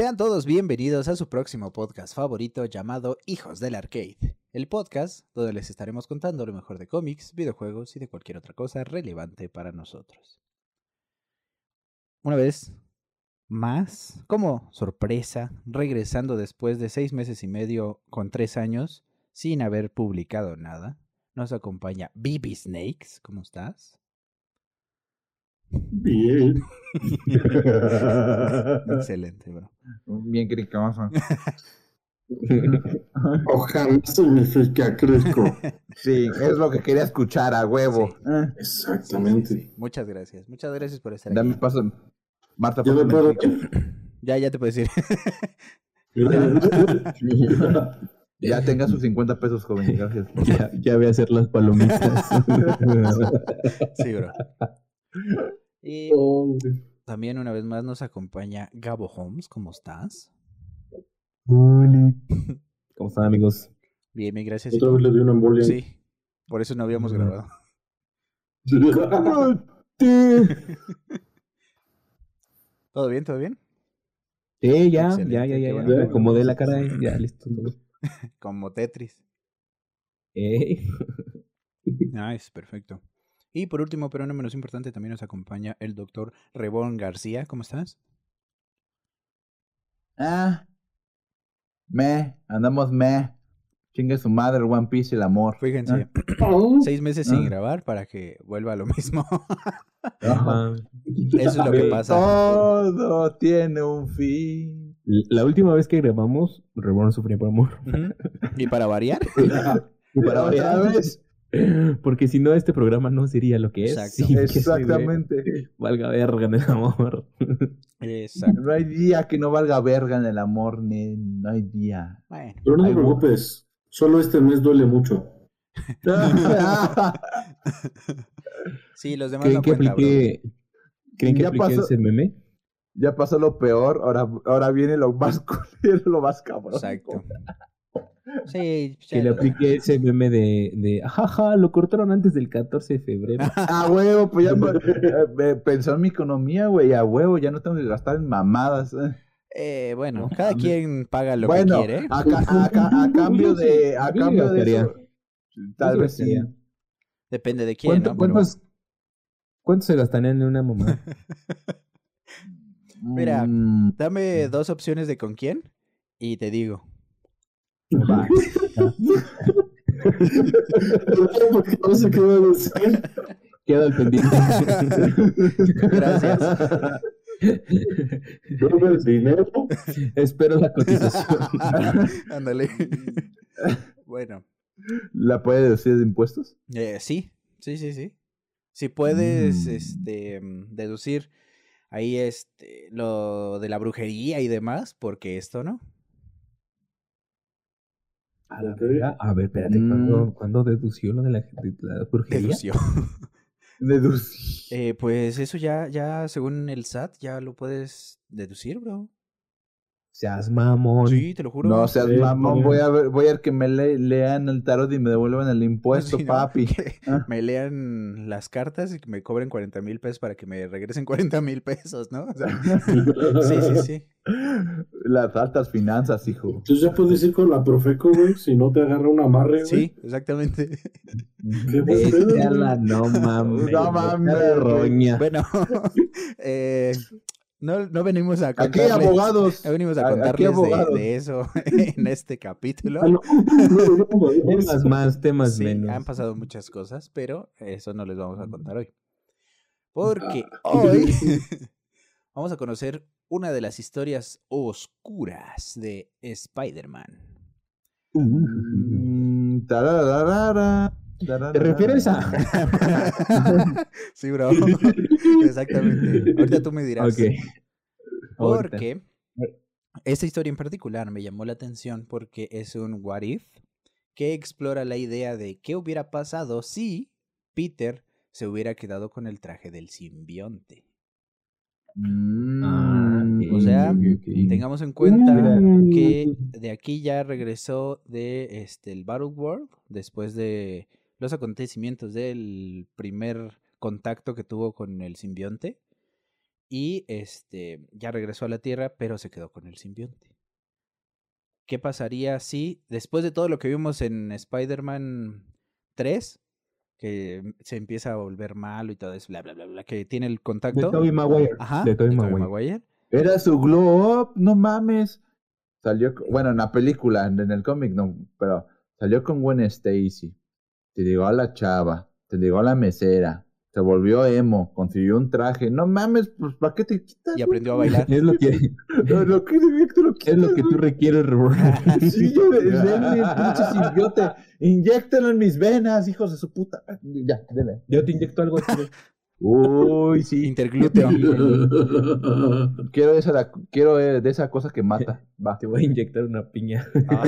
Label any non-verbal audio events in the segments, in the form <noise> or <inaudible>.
Sean todos bienvenidos a su próximo podcast favorito llamado Hijos del Arcade, el podcast donde les estaremos contando lo mejor de cómics, videojuegos y de cualquier otra cosa relevante para nosotros. Una vez más, como sorpresa, regresando después de seis meses y medio con tres años sin haber publicado nada, nos acompaña Bibi Snakes. ¿Cómo estás? Bien. Excelente, bro. Bien cricoso. <laughs> Ojalá significa crico. Sí, es lo que quería escuchar a huevo. Sí. Eh, Exactamente. Muchas gracias. Muchas gracias por estar Dame aquí. paso. Marta, puedo. crico. Ya, ya te puedes ir. <laughs> Ya tenga sus 50 pesos, joven. Gracias. <laughs> Ya, ya voy a hacer las palomitas. sí, bro. Y Hombre. también una vez más nos acompaña Gabo Holmes. ¿Cómo estás? Hola. <laughs> ¿Cómo están, amigos? Bien, bien, gracias. ¿Y Otra vez le di una embolia. Sí, por eso no habíamos grabado. <laughs> ¿Todo bien? ¿Todo bien? Sí, ya, ya, ya, ya. ya. Acomodé la cara y ya, listo. <laughs> Como Tetris. Eh, Nice, perfecto. Y por último, pero no menos importante, también nos acompaña el doctor Rebón García. ¿Cómo estás? Ah. Me. Andamos me. Chingue su madre, One Piece y el amor. Fíjense, Oh, seis meses sin Ah. grabar para que vuelva a lo mismo. ajá. <laughs> Eso es lo que pasa. Todo tiene un fin. La última vez que grabamos, Reborn sufría por amor. Y para variar, <laughs> Para otra vez. <laughs> Porque si no, este programa no sería lo que es. Exactamente. ve- Valga verga en el amor. <laughs> exacto. No hay día que no valga verga en el amor, nen. No hay día. Bueno, Pero no te preocupes. Solo este mes duele mucho. <laughs> Sí, los demás ¿Creen no que cuentan, bro. aplique, ¿creen que pasó- ese meme? ya pasó lo peor, ahora, ahora viene lo más culero, lo más cabrón. Exacto. Sí, Que le aplique ese <laughs> meme de, de jaja, lo cortaron antes del 14 de febrero. A <laughs> huevo, pues ya <laughs> me- eh, me pensó en mi economía, güey, a huevo, ya no tengo que gastar en mamadas. eh. Eh, bueno, No cada quien paga lo bueno, que quiere. a, ca- a ca- a cambio de, a cambio de eso, tal vez sí. Depende de quién, ¿Cuánto, ¿no? Pero- cuántos, ¿Cuánto se gastarían en una mamá? Mira. Mm, Dame dos opciones de con quién y te digo. Va. Porque no sé qué va a decir. Queda al pendiente. Gracias. El dinero. Espero la cotización. <laughs> Ándale. bueno, ¿La puede decir de impuestos? eh, sí, sí, sí, sí. Si puedes, Mm. este, mm, deducir ahí, este, lo de la brujería y demás, porque esto, ¿no? A, la verga. A ver, espérate, Mm. ¿cuándo, cuándo dedució lo de la, de la brujería? Dedució. <laughs> Deducir. Eh, pues eso ya, ya, según el SAT, ya lo puedes deducir, bro. Seas mamón. Sí, te lo juro. No seas Sí, mamón, voy a ver, voy a ver que me le- lean el tarot y me devuelvan el impuesto, <laughs> papi. <laughs> Ah. me lean las cartas y que me cobren 40 mil pesos para que me regresen 40 mil pesos, ¿no? O sea, <laughs> sí, sí, sí. Las altas finanzas, hijo. Entonces ya puedes ir con la Profeco, güey, si no te agarra un amarre, güey. Sí, exactamente. ¿Qué Vete a la no mames. No mames, roña. Bueno, eh, no, no venimos a Aquí contarles, abogados. no venimos a Aquí contarles de, abogados. de eso <laughs> en este capítulo. Ah, no. Temas más, temas Sí, menos. han pasado muchas cosas, pero eso no les vamos a contar hoy. Porque hoy <laughs> vamos a conocer una de las historias oscuras de Spider-Man. ¿Te refieres a...? <laughs> sí, bro. <laughs> Exactamente. Ahorita tú me dirás. Ok. Porque esta historia en particular me llamó la atención porque es un what if que explora la idea de qué hubiera pasado si Peter se hubiera quedado con el traje del simbionte. Mm, Ah, O sea. Tengamos en cuenta que de aquí ya regresó de este el Battle World después de los acontecimientos del primer contacto que tuvo con el simbionte Y este ya regresó a la Tierra, pero se quedó con el simbionte. ¿Qué pasaría si, después de todo lo que vimos en Spider-Man 3, que se empieza a volver malo y todo eso, bla, bla, bla, bla, que tiene el De contacto? Tobey Maguire. Ajá, de Tobey de Maguire. Maguire. Era su glow up, no mames. Salió, bueno, en la película, en en el cómic no, pero salió con Gwen Stacy. Te llegó a la chava, te llegó a la mesera, se volvió emo, consiguió un traje. No mames, pues ¿para qué te quitas? Y aprendió a bailar. Es lo que, Lo, lo que te lo es lo que tú requieres, Robert. <laughs> Sí, yo, <laughs> denme, pinche simbiote. Inyéctelo en mis venas, hijos de su puta. Ya, dele. Yo te inyecto algo. Uy, sí. Interglúteo. <laughs> Quiero esa, la- quiero eh, de esa cosa que mata. Va. Te voy a inyectar una piña. Ah,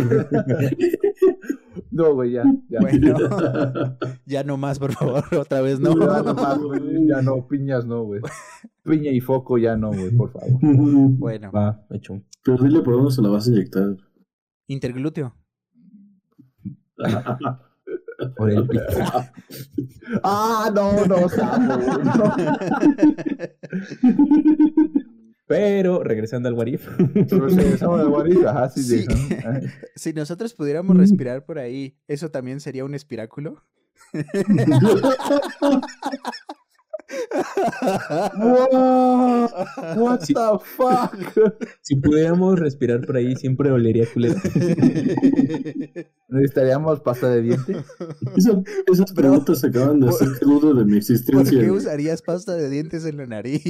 No, güey, ya. ya. bueno, <laughs> ya no más, por favor, <laughs> otra vez no. Ya no, más, güey, ya no, piñas no, güey. <laughs> Piña y foco ya no, güey, por favor. Bueno, Va, hecho. Pero dile por dónde se la vas a inyectar. interglúteo. Por el pito. Ah, no, no, Samu, güey, no. Pero, regresando al Warif. Sí, estamos de guarida, ajá, sí, Sí. <laughs> ajá. Si nosotros pudiéramos respirar por ahí, ¿eso también sería un espiráculo? Wow, <laughs> what Sí. the fuck? Si pudiéramos respirar por ahí, siempre olería culero. <laughs> ¿Necesitaríamos pasta de diente? Esa- esas preguntas se acaban de hacer duda de mi ¿Por existencia. qué güey. usarías pasta de dientes en la nariz?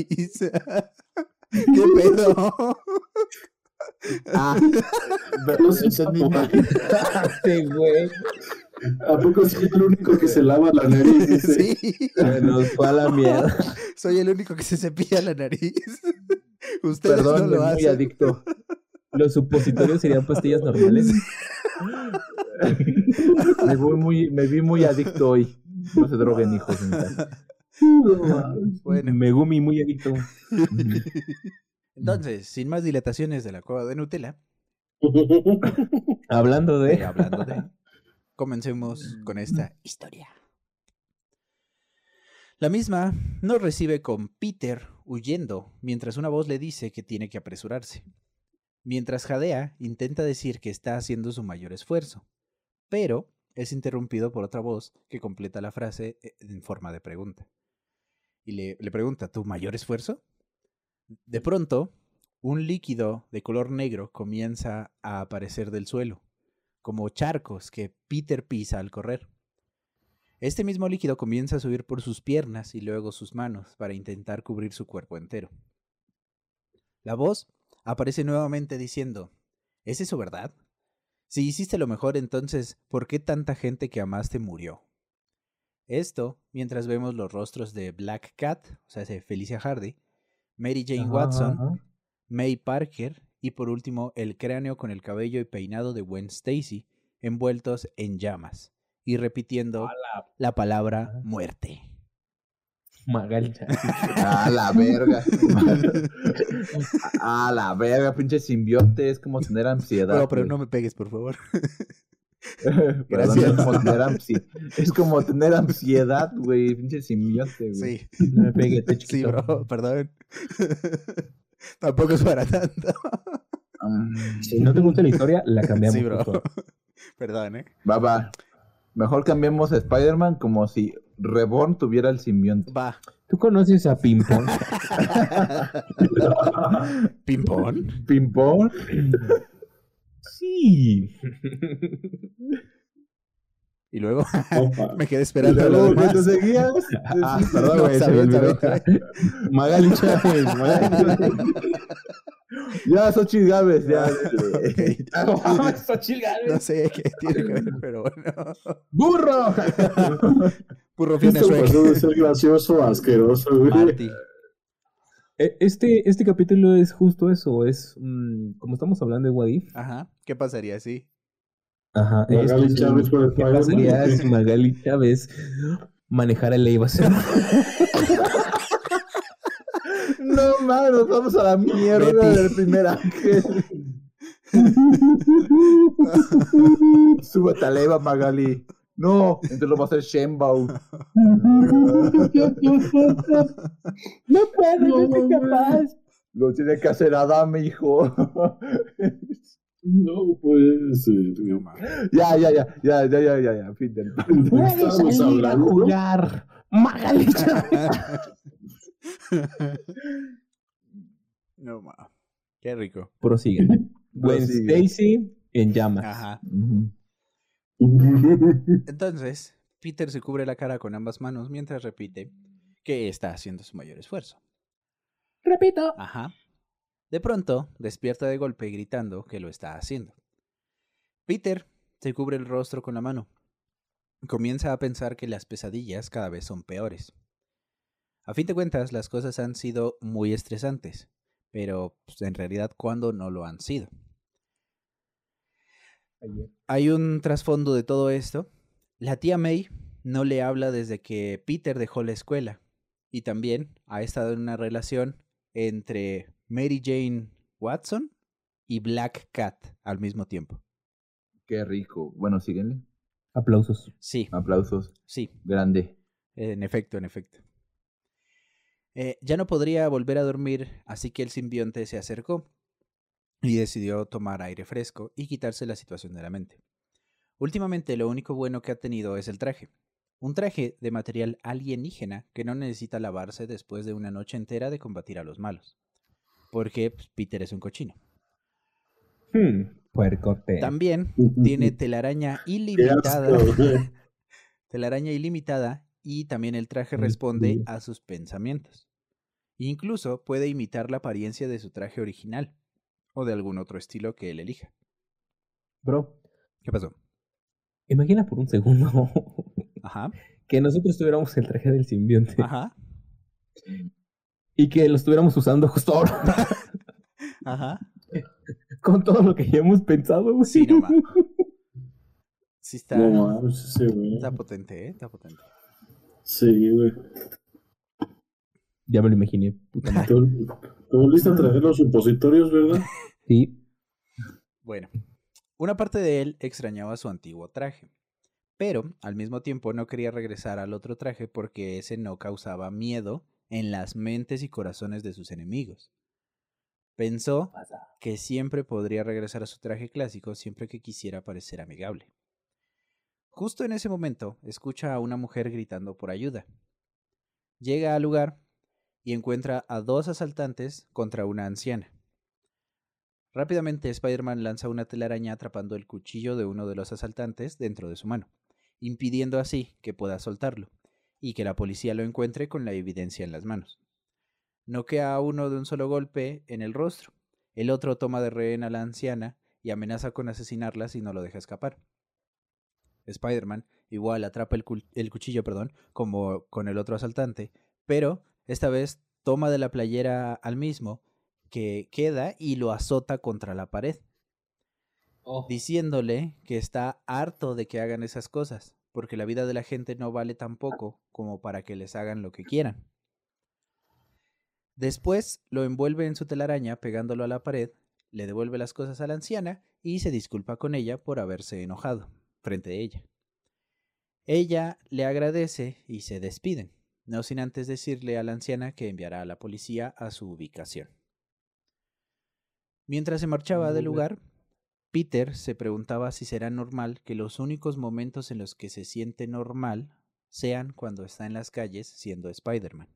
¿Qué pedo? <laughs> Ah, No sé, güey. ¿A poco soy el único que se lava la nariz? <laughs> Dice. Sí, Se Nos fue a la mierda. soy el único que se cepilla la nariz. <laughs> Ustedes Perdón, no lo muy adicto. Los supositorios serían pastillas normales. Me, voy muy, me vi muy adicto hoy. No se droguen, hijos. <laughs> Bueno, Megumi muy adicto. <laughs> entonces, sin más dilataciones de la cueva de Nutella, <laughs> Hablando eh, de. hablando de, comencemos con esta historia. La misma nos recibe con Peter huyendo mientras una voz le dice que tiene que apresurarse. Mientras Jadea intenta decir que está haciendo su mayor esfuerzo, pero es interrumpido por otra voz que completa la frase eh, en forma de pregunta. Y le, le pregunta, ¿tu mayor esfuerzo? De pronto, un líquido de color negro comienza a aparecer del suelo, como charcos que Peter pisa al correr. Este mismo líquido comienza a subir por sus piernas y luego sus manos para intentar cubrir su cuerpo entero. La voz aparece nuevamente diciendo, ¿es eso verdad? Si hiciste lo mejor, entonces, ¿por qué tanta gente que amaste murió? Esto mientras vemos los rostros de Black Cat, o sea, de Felicia Hardy, Mary Jane Ajá, Watson, ajá. May Parker y por último el cráneo con el cabello y peinado de Gwen Stacy envueltos en llamas y repitiendo la palabra Ajá. muerte. Magali. <laughs> A la verga. <laughs> A la verga, pinche simbiote. Es como tener ansiedad. No, pero no me pegues, por favor. <laughs> <laughs> Gracias. Es como tener, ansi- es como tener ansiedad, güey. Pinche simbiote, güey. Sí, No me pegues, te <laughs> sí, bro, perdón. <laughs> Tampoco es para tanto. Si no te gusta la historia, la cambiamos. Sí, bro. por. Perdón, ¿eh? Va, va. Mejor cambiemos a Spider-Man como si Reborn tuviera el simbionte. Va. ¿Tú conoces a Pimpón? ¿Pimpón? ¿Pimpón? Sí. <laughs> Y luego Opa. <laughs> me quedé esperando lo Luego, demás. ¿cuando seguías? <laughs> Ah, Sí, perdón, no, güey, está Magali Chávez, Magali Chávez. Ya, Xochitl Gálvez, ya. Ok. No sé qué tiene que ver, pero bueno. ¡Burro! Pasó de ser gracioso asqueroso, güey. Marty. Eh, Este, este capítulo es justo eso, es mm, como estamos hablando de Wadif. Ajá. ¿Qué pasaría si? Ajá. Magali es Chávez por el ¿Qué pasaría <laughs> si Magali Chávez manejara el Eibason? <laughs> No mames, nos vamos a la mierda Betty. del primer ángel. <laughs> Súbete a la Eva Magali. No, entonces lo va a hacer Shenbao. no puedo, no soy capaz. <laughs> Lo tiene que hacer Adam, hijo. <laughs> No puede ser, mi. Ya, ya, ya, ya, ya, ya, ya, ya, fin del. Puedes salir a jugar, Magali. <laughs> no más. Qué rico. Prosigue. Gwen Stacy en llamas. Ajá. <laughs> Entonces, Peter se cubre la cara con ambas manos mientras repite que está haciendo su mayor esfuerzo. Repito. Ajá. De pronto, despierta de golpe gritando que lo está haciendo. Peter se cubre el rostro con la mano. Comienza a pensar que las pesadillas cada vez son peores. A fin de cuentas, las cosas han sido muy estresantes, pero pues, en realidad, ¿cuándo no lo han sido? Ayer. Hay un trasfondo de todo esto. La tía May no le habla desde que Peter dejó la escuela y también ha estado en una relación entre Mary Jane Watson y Black Cat al mismo tiempo. Qué rico. Bueno, síguenle. Aplausos. Sí, Aplausos. sí, Grande. en efecto, en efecto. Eh, ya no podría volver a dormir, así que el simbionte se acercó y decidió tomar aire fresco y quitarse la situación de la mente. Últimamente lo único bueno que ha tenido es el traje. Un traje de material alienígena que no necesita lavarse después de una noche entera de combatir a los malos. Porque pues, Peter es un cochino. Hmm, puercote. También tiene telaraña Qué ilimitada. asco, <laughs> güey. telaraña ilimitada y también el traje responde a sus pensamientos. Incluso puede imitar la apariencia de su traje original o de algún otro estilo que él elija. Bro, ¿Qué pasó? imagina por un segundo <laughs> Ajá, que nosotros tuviéramos el traje del simbionte ajá, y que lo estuviéramos usando justo ahora <laughs> ajá. con todo lo que ya hemos pensado. Sí, no. Sí está, No güey. está potente, ¿eh? Está potente. Sí, güey. Ya me lo imaginé. puta madre. Te, te volviste a traer los supositorios, ¿verdad? Sí. Bueno, una parte de él extrañaba su antiguo traje, pero al mismo tiempo no quería regresar al otro traje porque ese no causaba miedo en las mentes y corazones de sus enemigos. Pensó que siempre podría regresar a su traje clásico siempre que quisiera parecer amigable. Justo en ese momento, escucha a una mujer gritando por ayuda. Llega al lugar y encuentra a dos asaltantes contra una anciana. Rápidamente Spider-Man lanza una telaraña atrapando el cuchillo de uno de los asaltantes dentro de su mano, impidiendo así que pueda soltarlo y que la policía lo encuentre con la evidencia en las manos. Noquea a uno de un solo golpe en el rostro. El otro toma de rehén a la anciana y amenaza con asesinarla si no lo deja escapar. Spider-Man igual atrapa el, el cuchillo, perdón, como con el otro asaltante, pero esta vez toma de la playera al mismo que queda y lo azota contra la pared, diciéndole que está harto de que hagan esas cosas, porque la vida de la gente no vale tan poco como para que les hagan lo que quieran. Después lo envuelve en su telaraña pegándolo a la pared, le devuelve las cosas a la anciana y se disculpa con ella por haberse enojado frente a ella. Ella le agradece y se despiden, no sin antes decirle a la anciana que enviará a la policía a su ubicación. Mientras se marchaba del lugar, Peter se preguntaba si será normal que los únicos momentos en los que se siente normal sean cuando está en las calles siendo Spider-Man.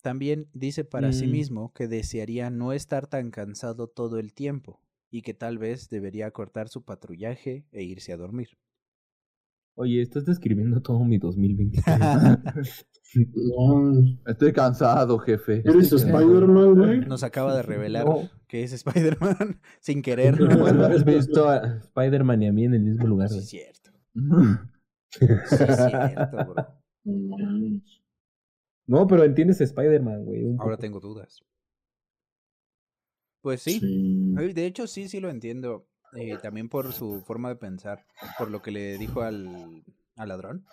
También dice para sí Mm. mismo que desearía no estar tan cansado todo el tiempo y que tal vez debería cortar su patrullaje e irse a dormir. Oye, estás describiendo todo mi 2023. <laughs> No, Estoy cansado, jefe. ¿Eres. Spider-Man, güey? Nos acaba de revelar No. que es Spider-Man <laughs> sin querer. No, no has visto a Spider-Man y a mí en el mismo lugar. Sí, güey. es cierto. <laughs> Sí, es cierto, bro. No, pero entiendes a Spider-Man, güey. Ahora poco. tengo dudas. Pues sí, Sí. De hecho, sí, sí lo entiendo. Eh, también por su forma de pensar, por lo que le dijo al, al ladrón.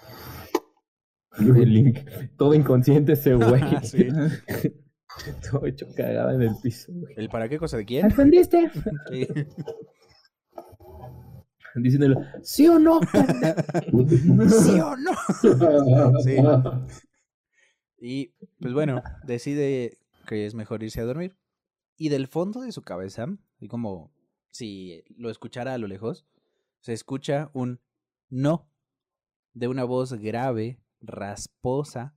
Link. Todo inconsciente ese güey. <laughs> Sí. <laughs> Todo hecho cagada en el piso, güey. ¿El para qué cosa de quién? ¿Entendiste? <laughs> Sí. Diciéndole, ¿sí o no? ¿Sí o no? Sí. Y pues bueno, decide que es mejor irse a dormir. Y del fondo de su cabeza, y como si lo escuchara a lo lejos, se escucha un no de una voz grave, rasposa,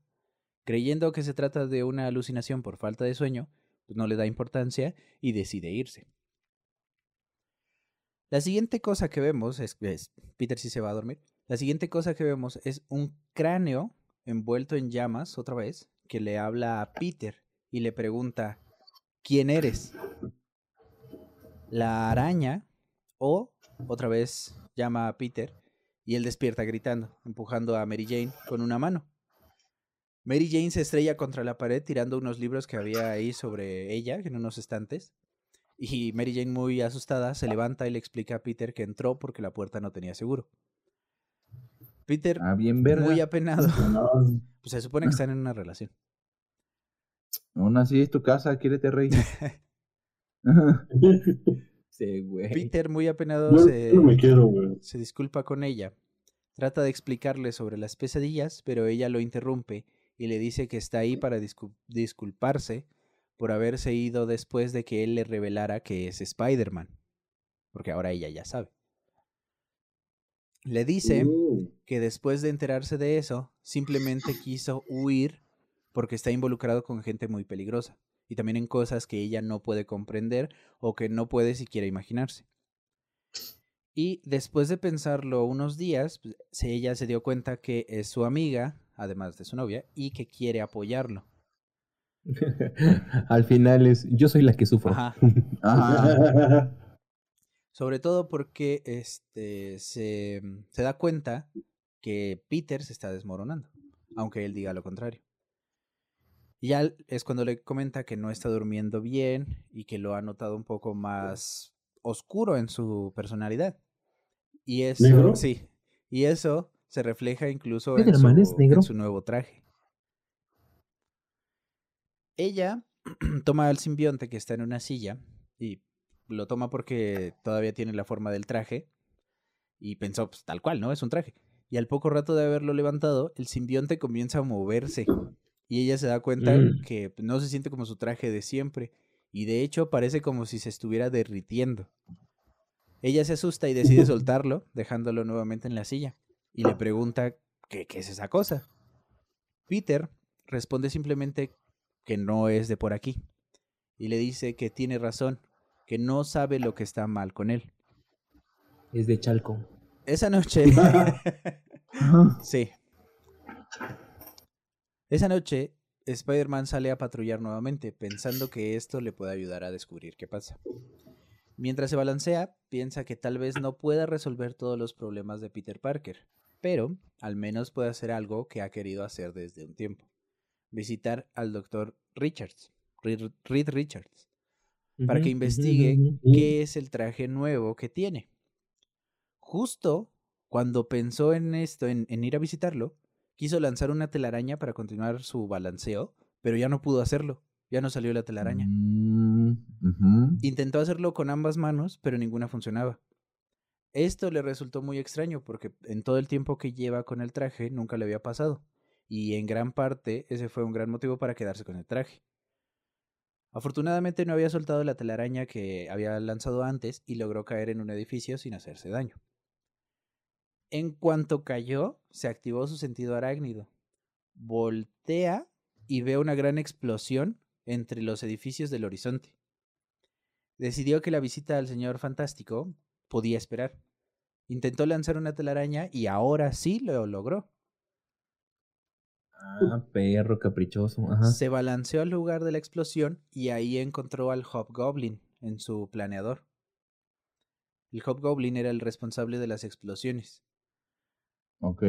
creyendo que se trata de una alucinación por falta de sueño, pues no le da importancia y decide irse. La siguiente cosa que vemos es, es Peter sí se va a dormir. La siguiente cosa que vemos es un cráneo envuelto en llamas otra vez que le habla a Peter y le pregunta ¿quién eres? La araña o otra vez llama a Peter y él despierta gritando, empujando a Mary Jane con una mano. Mary Jane se estrella contra la pared tirando unos libros que había ahí sobre ella en unos estantes. Y Mary Jane, muy asustada, se levanta y le explica a Peter que entró porque la puerta no tenía seguro. Peter, Ah, bien muy apenado, <laughs> No, pues se supone que están en una relación. Aún así es tu casa, quiérete rey. <laughs> <laughs> Sí, güey. Peter, muy apenado, se, yo no me quiero, güey. se disculpa con ella. Trata de explicarle sobre las pesadillas, pero ella lo interrumpe y le dice que está ahí para discu- disculparse por haberse ido después de que él le revelara que es Spider-Man. Porque ahora ella ya sabe. Le dice Mm. que después de enterarse de eso, simplemente quiso huir porque está involucrado con gente muy peligrosa y también en cosas que ella no puede comprender o que no puede siquiera imaginarse. Y después de pensarlo unos días, pues, se- ella se dio cuenta que es su amiga, además de su novia, y que quiere apoyarlo. <laughs> Al final es, yo soy la que sufro. Ajá. <laughs> Ajá. Sobre todo porque este, se, se da cuenta que Peter se está desmoronando, aunque él diga lo contrario. Y ya es cuando le comenta que no está durmiendo bien y que lo ha notado un poco más oscuro en su personalidad. Y eso, ¿Negro? sí, y eso se refleja incluso en ¿Spider-Man es su, negro? en su nuevo traje. Ella <clears throat> toma al simbionte que está en una silla y lo toma porque todavía tiene la forma del traje y pensó, pues tal cual, ¿no? Es un traje. Y al poco rato de haberlo levantado, el simbionte comienza a moverse y ella se da cuenta Mm. que no se siente como su traje de siempre y de hecho parece como si se estuviera derritiendo. Ella se asusta y decide <laughs> soltarlo, dejándolo nuevamente en la silla y le pregunta ¿qué, qué es esa cosa? Peter responde simplemente que no es de por aquí y le dice que tiene razón, que no sabe lo que está mal con él. Es de Chalco. Esa noche, <laughs> <laughs> sí. Esa noche, Spider-Man sale a patrullar nuevamente, pensando que esto le puede ayudar a descubrir qué pasa. Mientras se balancea, piensa que tal vez no pueda resolver todos los problemas de Peter Parker, pero al menos puede hacer algo que ha querido hacer desde un tiempo. Visitar al doctor Richards, Reed Reed Richards, para que investigue qué es el traje nuevo que tiene. Justo cuando pensó en esto, en, en ir a visitarlo, quiso lanzar una telaraña para continuar su balanceo, pero ya no pudo hacerlo. Ya no salió la telaraña. Mm. Intentó hacerlo con ambas manos, pero ninguna funcionaba. Esto le resultó muy extraño porque en todo el tiempo que lleva con el traje nunca le había pasado. Y en gran parte ese fue un gran motivo para quedarse con el traje. Afortunadamente no había soltado la telaraña que había lanzado antes y logró caer en un edificio sin hacerse daño. En cuanto cayó, se activó su sentido arácnido. Voltea y ve una gran explosión entre los edificios del horizonte. Decidió que la visita al señor fantástico podía esperar. Intentó lanzar una telaraña y ahora sí lo logró. Ah, perro caprichoso. Ajá. Se balanceó al lugar de la explosión y ahí encontró al Hobgoblin en su planeador. El Hobgoblin era el responsable de las explosiones. Ok.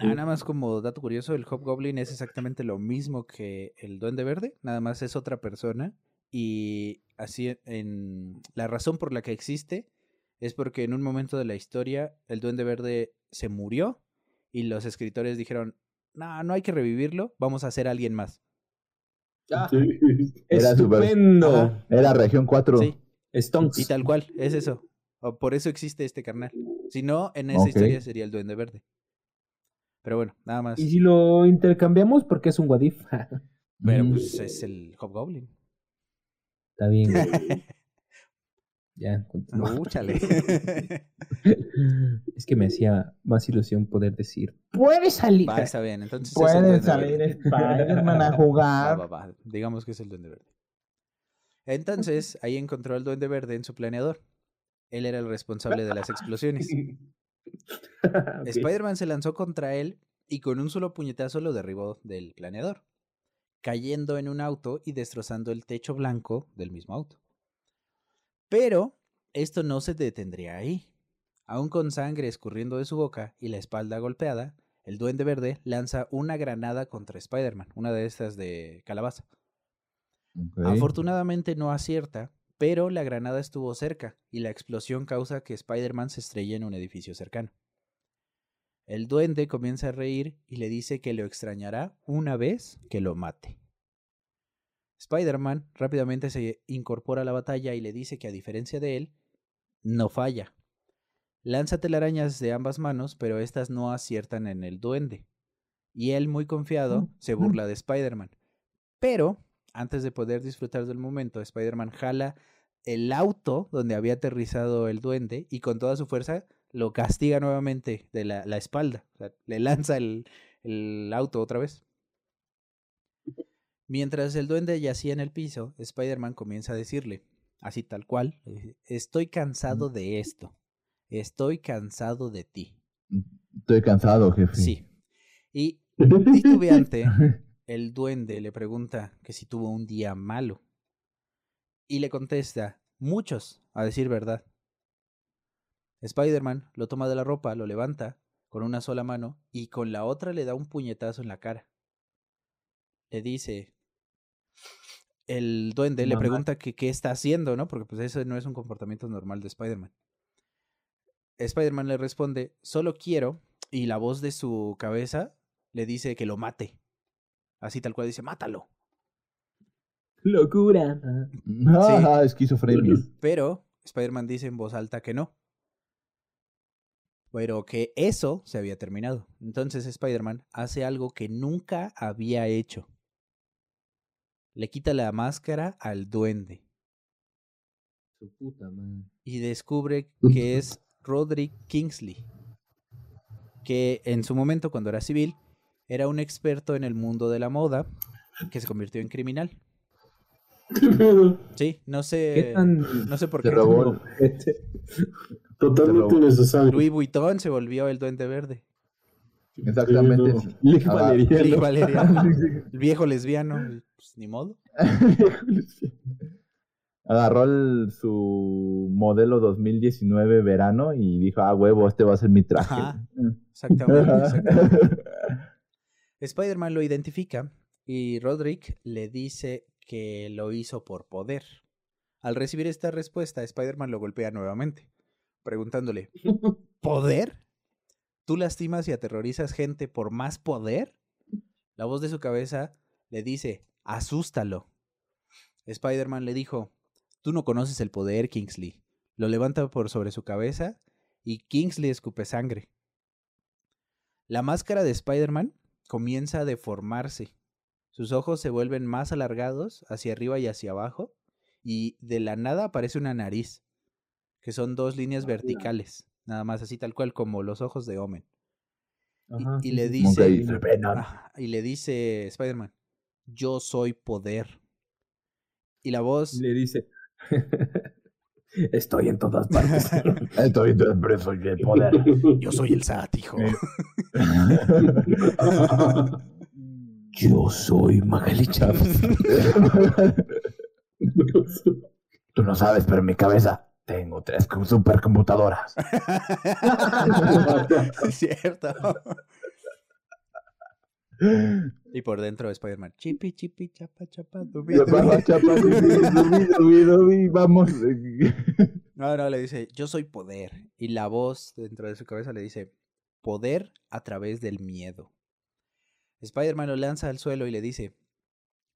Ah, nada más como dato curioso, el Hobgoblin es exactamente lo mismo que el Duende Verde, nada más es otra persona y así en la razón por la que existe es porque en un momento de la historia el Duende Verde se murió y los escritores dijeron, no, no hay que revivirlo, vamos a hacer a alguien más. Ah, Sí. <laughs> Era super- ¡Estupendo! Ajá. Era región 4. Sí, Stonks. y tal cual, es eso. O Por eso existe este carnal. Si no, en esa historia sería el Duende Verde. Pero bueno, nada más. Y si lo intercambiamos, porque es un Wadif. Pero <laughs> pues es el Hobgoblin. Está bien. güey. <laughs> ya, continúa. <laughs> Es que me hacía más ilusión poder decir, puedes salir. Va, está bien. Entonces es el Puede Duende salir. Spider-Man a Va, jugar. va, va. Digamos que es el Duende Verde. Entonces, ahí encontró al Duende Verde en su planeador. Él era el responsable de las explosiones. <laughs> Spider-Man se lanzó contra él y con un solo puñetazo lo derribó del planeador, cayendo en un auto y destrozando el techo blanco del mismo auto. Pero esto no se detendría ahí. Aún con sangre escurriendo de su boca y la espalda golpeada, el Duende Verde lanza una granada contra Spider-Man, una de estas de calabaza. Afortunadamente no acierta, pero la granada estuvo cerca y la explosión causa que Spider-Man se estrelle en un edificio cercano. El duende comienza a reír y le dice que lo extrañará una vez que lo mate. Spider-Man rápidamente se incorpora a la batalla y le dice que a diferencia de él, no falla. Lanza telarañas de ambas manos, pero estas no aciertan en el duende. Y él, muy confiado, se burla de Spider-Man. Pero, antes de poder disfrutar del momento, Spider-Man jala el auto donde había aterrizado el duende y con toda su fuerza lo castiga nuevamente de la, la espalda. O sea, le lanza el, el auto otra vez. Mientras el duende yacía en el piso, Spider-Man comienza a decirle, así tal cual, estoy cansado de esto. Estoy cansado de ti. Estoy cansado, jefe. Sí. Y <laughs> titubeante, el duende le pregunta que si tuvo un día malo. Y le contesta, muchos, a decir verdad. Spider-Man lo toma de la ropa, lo levanta con una sola mano y con la otra le da un puñetazo en la cara. Le dice, el duende le pregunta que qué está haciendo, ¿no? Porque pues eso no es un comportamiento normal de Spider-Man. Spider-Man le responde, solo quiero, y la voz de su cabeza le dice que lo mate. Así tal cual dice, mátalo. Locura. Ah, esquizofrenia. Pero Spider-Man dice en voz alta que no. Pero que eso se había terminado. Entonces Spider-Man hace algo que nunca había hecho. Le quita la máscara al duende Su puta madre. y descubre que <laughs> es Roderick Kingsley, que en su momento cuando era civil era un experto en el mundo de la moda que se convirtió en criminal. Sí, no sé, ¿Qué tan no sé por qué. robó. Este, Totalmente innecesario. Louis Vuitton se volvió el duende verde. Exactamente. Sí, Ah, Valeriano. Lig Valeriano. <laughs> El viejo lesbiano, pues, ni modo. <laughs> Agarró el- su modelo 2019 verano y dijo, ah, huevo, este va a ser mi traje. Ajá. Exactamente, <laughs> exactamente. Spider-Man lo identifica y Roderick le dice que lo hizo por poder. Al recibir esta respuesta, Spider-Man lo golpea nuevamente, preguntándole, <laughs> ¿poder? ¿Tú lastimas y aterrorizas gente por más poder? La voz de su cabeza le dice, asústalo. Spider-Man le dijo, tú no conoces el poder, Kingsley. Lo levanta por sobre su cabeza y Kingsley escupe sangre. La máscara de Spider-Man comienza a deformarse. Sus ojos se vuelven más alargados hacia arriba y hacia abajo y de la nada aparece una nariz, que son dos líneas verticales, nada más así tal cual como los ojos de Omen. Y- Ajá, y le dice-. Ajá, y le dice Spider-Man, yo soy poder. Y la voz, Le dice. <laughs> Estoy en todas partes. <laughs> Estoy preso y el poder. yo soy el SAT, hijo. Eh. <laughs> Yo soy Magali Chávez. <laughs> Tú no sabes, pero en mi cabeza tengo tres com- supercomputadoras. Es cierto. Y por dentro Spider-Man, chipi, chipi, chapa, chapa, <laughs> dubi, dubi. Chapa, dubi, dubi, dubi, Vamos. <laughs> No, no, le dice, yo soy poder. Y la voz dentro de su cabeza le dice, poder a través del miedo. Spider-Man lo lanza al suelo y le dice,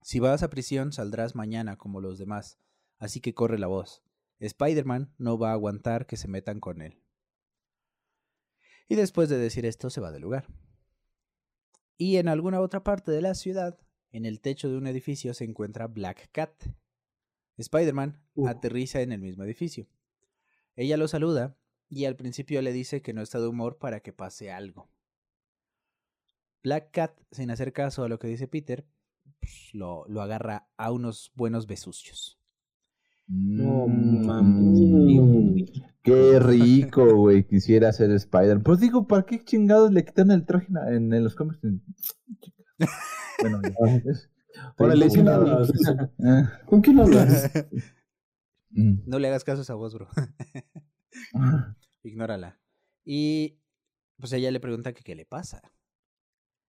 si vas a prisión saldrás mañana como los demás, así que corre la voz. Spider-Man no va a aguantar que se metan con él. Y después de decir esto, se va del lugar. Y en alguna otra parte de la ciudad, en el techo de un edificio, se encuentra Black Cat. Spider-Man Uh. aterriza en el mismo edificio. Ella lo saluda y al principio le dice que no está de humor para que pase algo. Black Cat, sin hacer caso a lo que dice Peter, pues, lo, lo agarra a unos buenos besucios. No Mm, mames. Qué rico, güey. Quisiera ser Spider. Pues digo, ¿para qué chingados le quitan el traje en, en- en los cómics? <laughs> Bueno, Órale, ¿Con? Eh, <laughs> ¿Con quién hablas? <laughs> mm. No le hagas caso a esa voz, bro. Ignórala. Y pues ella le pregunta que qué le pasa.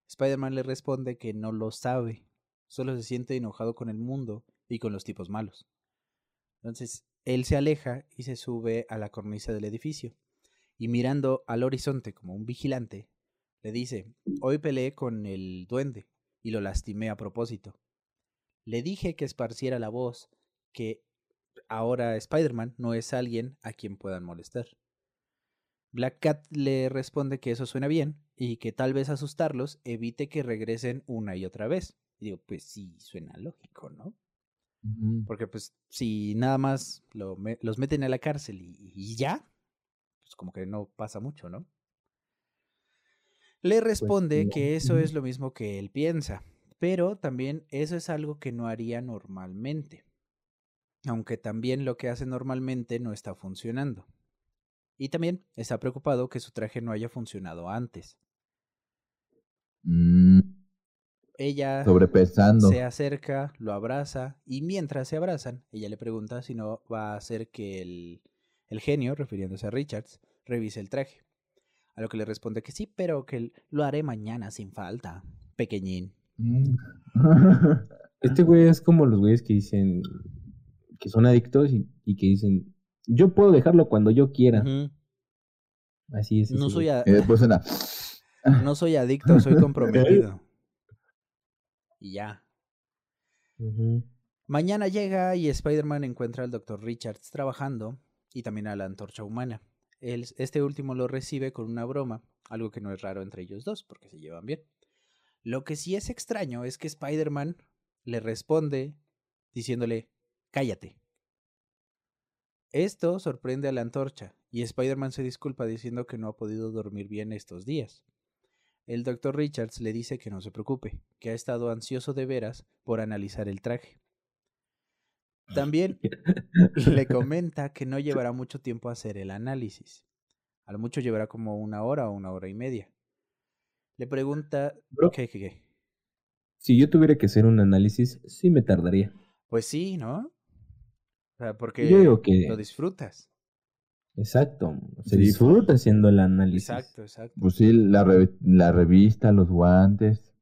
Spider-Man le responde que no lo sabe, solo se siente enojado con el mundo y con los tipos malos. Entonces, él se aleja y se sube a la cornisa del edificio. Y mirando al horizonte como un vigilante, le dice, hoy peleé con el duende y lo lastimé a propósito. Le dije que esparciera la voz que ahora Spider-Man no es alguien a quien puedan molestar. Black Cat le responde que eso suena bien y que tal vez asustarlos evite que regresen una y otra vez. Y digo, pues sí, suena lógico, ¿no? Porque pues si nada más lo me- los meten a la cárcel y, y ya, pues como que no pasa mucho, ¿no? Le responde no. que eso es lo mismo que él piensa, pero también eso es algo que no haría normalmente. Aunque también lo que hace normalmente no está funcionando. Y también está preocupado que su traje no haya funcionado antes. Mm, Ella sobrepensando. se acerca, lo abraza y mientras se abrazan, ella le pregunta si no va a hacer que el, el genio, refiriéndose a Richards, revise el traje. A lo que le responde que sí, pero que lo haré mañana sin falta, pequeñín. Mm. <laughs> Este güey es como los güeyes que dicen que son adictos y, y que dicen, yo puedo dejarlo cuando yo quiera. Así es. No soy, güey. a- Y después suena. <laughs> no soy adicto, soy <laughs> comprometido. Y ya. Mañana llega y Spider-Man encuentra al Dr. Richards trabajando y también a la antorcha humana. Él- este último lo recibe con una broma, algo que no es raro entre ellos dos porque se llevan bien. Lo que sí es extraño es que Spider-Man le responde diciéndole, cállate. Esto sorprende a la antorcha y Spider-Man se disculpa diciendo que no ha podido dormir bien estos días. El Dr. Richards le dice que no se preocupe, que ha estado ansioso de veras por analizar el traje. También le <laughs> comenta que no llevará mucho tiempo hacer el análisis. A lo mucho llevará como una hora o una hora y media. Le pregunta Bro, ¿Qué, qué, qué? si yo tuviera que hacer un análisis, sí me tardaría. Pues sí, ¿no? O sea, porque Yo digo que- lo disfrutas. Exacto. Se Sí. disfruta haciendo el análisis. Exacto, exacto. Pues sí, la, re- la revista, los guantes,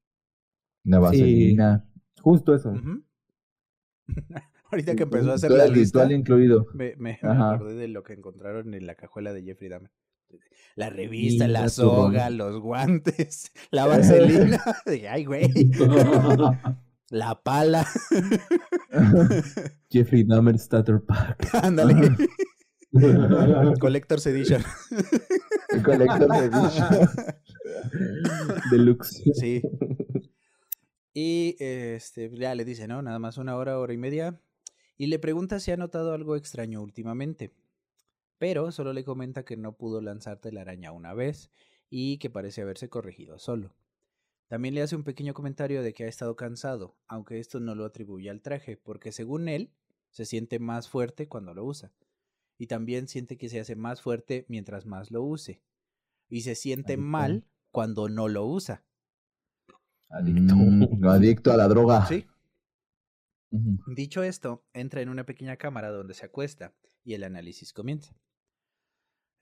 la vaselina. Justo eso. <laughs> Ahorita que empezó a hacer todo la el lista, ritual incluido. me, me- me acordé de lo que encontraron en la cajuela de Jeffrey Dahmer. La revista, la soga, los guantes, <laughs> la <laughs> vaselina. Ay, güey. La pala. Jeffrey Dahmer Starter Pack. Ándale. <laughs> Collector's Edition. De edition. Deluxe. Sí. Y este, ya le dice, ¿no? Nada más una hora, hora y media. Y le pregunta si ha notado algo extraño últimamente. Pero solo le comenta que no pudo lanzarte la araña una vez y que parece haberse corregido solo. También le hace un pequeño comentario de que ha estado cansado, aunque esto no lo atribuye al traje, porque según él, se siente más fuerte cuando lo usa. Y también siente que se hace más fuerte mientras más lo use. Y se siente Adicto. mal cuando no lo usa. Adicto. Mm, <laughs> adicto a la droga. Sí. Dicho esto, entra en una pequeña cámara donde se acuesta y el análisis comienza.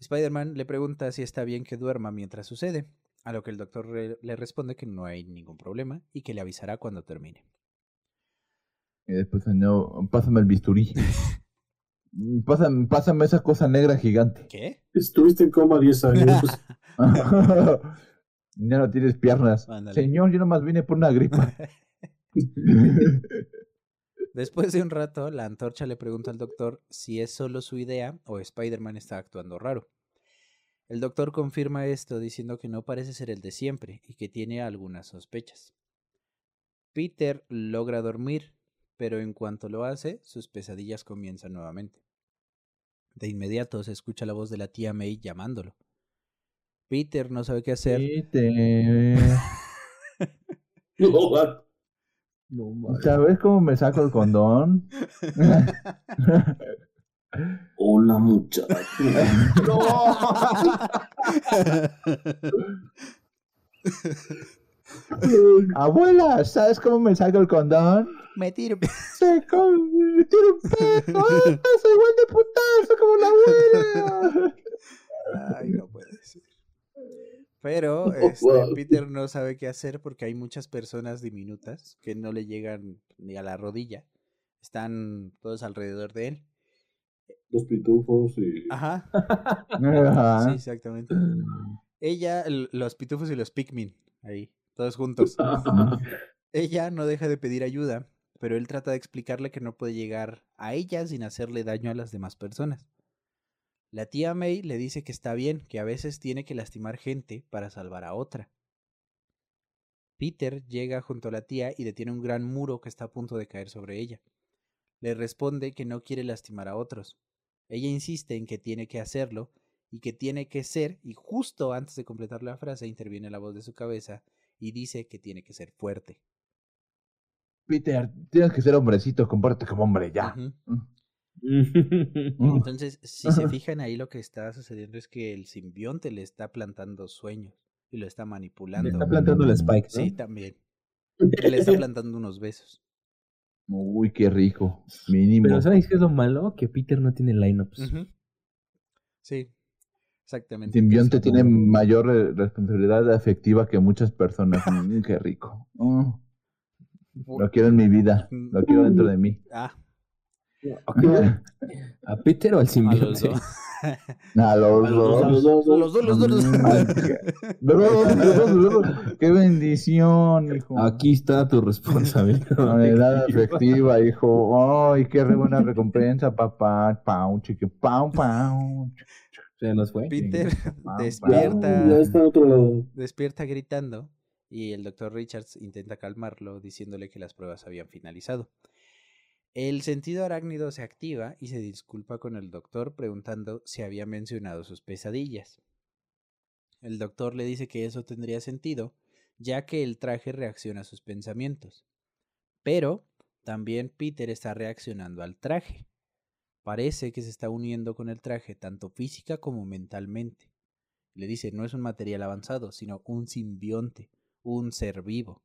Spider-Man le pregunta si está bien que duerma mientras sucede, a lo que el doctor re- le responde que no hay ningún problema y que le avisará cuando termine. Y después, no, pásame el bisturí. <laughs> pásame, pásame esa cosa negra gigante. ¿Qué? Estuviste en coma 10 años. <laughs> <laughs> ya no tienes piernas. Ándale. Señor, yo nomás vine por una gripa. <laughs> Después de un rato, la antorcha le pregunta al doctor si es solo su idea o Spider-Man está actuando raro. El doctor confirma esto diciendo que no parece ser el de siempre y que tiene algunas sospechas. Peter logra dormir, pero en cuanto lo hace, sus pesadillas comienzan nuevamente. De inmediato se escucha la voz de la tía May llamándolo. Peter no sabe qué hacer. Peter. <laughs> No. No. ¿Sabes cómo me saco el condón? <laughs> Hola, muchacho. <laughs> Abuela, ¿sabes cómo me saco el condón? Me tiro. Se com- me tiro un pedo. ¡Ah, soy igual de putazo como la abuela. Ay, no puede ser. Pero <laughs> Oh, este, wow. Peter no sabe qué hacer porque hay muchas personas diminutas que no le llegan ni a la rodilla. Están todos alrededor de él. Los pitufos y. Ajá, sí, exactamente. Ella, los pitufos y los Pikmin, ahí, todos juntos. Ella no deja de pedir ayuda, pero él trata de explicarle que no puede llegar a ella sin hacerle daño a las demás personas. La tía May le dice que está bien, que a veces tiene que lastimar gente para salvar a otra. Peter llega junto a la tía y detiene un gran muro que está a punto de caer sobre ella. Le responde que no quiere lastimar a otros. Ella insiste en que tiene que hacerlo y que tiene que ser, y justo antes de completar la frase interviene la voz de su cabeza y dice que tiene que ser fuerte. Peter, tienes que ser hombrecito, compórtate como hombre ya. Ujú. Mm. <laughs> Entonces, si se <laughs> fijan ahí, lo que está sucediendo es que el simbionte le está plantando sueños y lo está manipulando. Le está plantando la Spike, ¿no? Sí, también. Y le está <laughs> plantando unos besos. Uy, qué rico. Mínimo. Pero ¿sabes qué es lo malo? Que Peter no tiene lineups. Sí, exactamente. Simbionte tiene mayor re- responsabilidad afectiva que muchas personas. <laughs> Mm, qué rico. Mm. Lo quiero en mi vida. Lo quiero dentro de mí. Ah, ¿A Peter o al a los simbionte? dos. A los dos. A los dos, los dos, los dos. Ay, qué- Qué bendición, hijo. Aquí está tu responsabilidad. Edad afectiva, hijo. Ay, qué re buena recompensa, papá. Pau, chique, pau, pau. Se nos fue. Peter <laughs> despierta. ya está en otro lado. despierta gritando y el doctor Richards intenta calmarlo diciéndole que las pruebas habían finalizado. El sentido arácnido se activa y se disculpa con el doctor preguntando si había mencionado sus pesadillas. El doctor le dice que eso tendría sentido, ya que el traje reacciona a sus pensamientos. Pero también Peter está reaccionando al traje. Parece que se está uniendo con el traje tanto física como mentalmente. Le dice, no es un material avanzado, sino un simbionte, un ser vivo.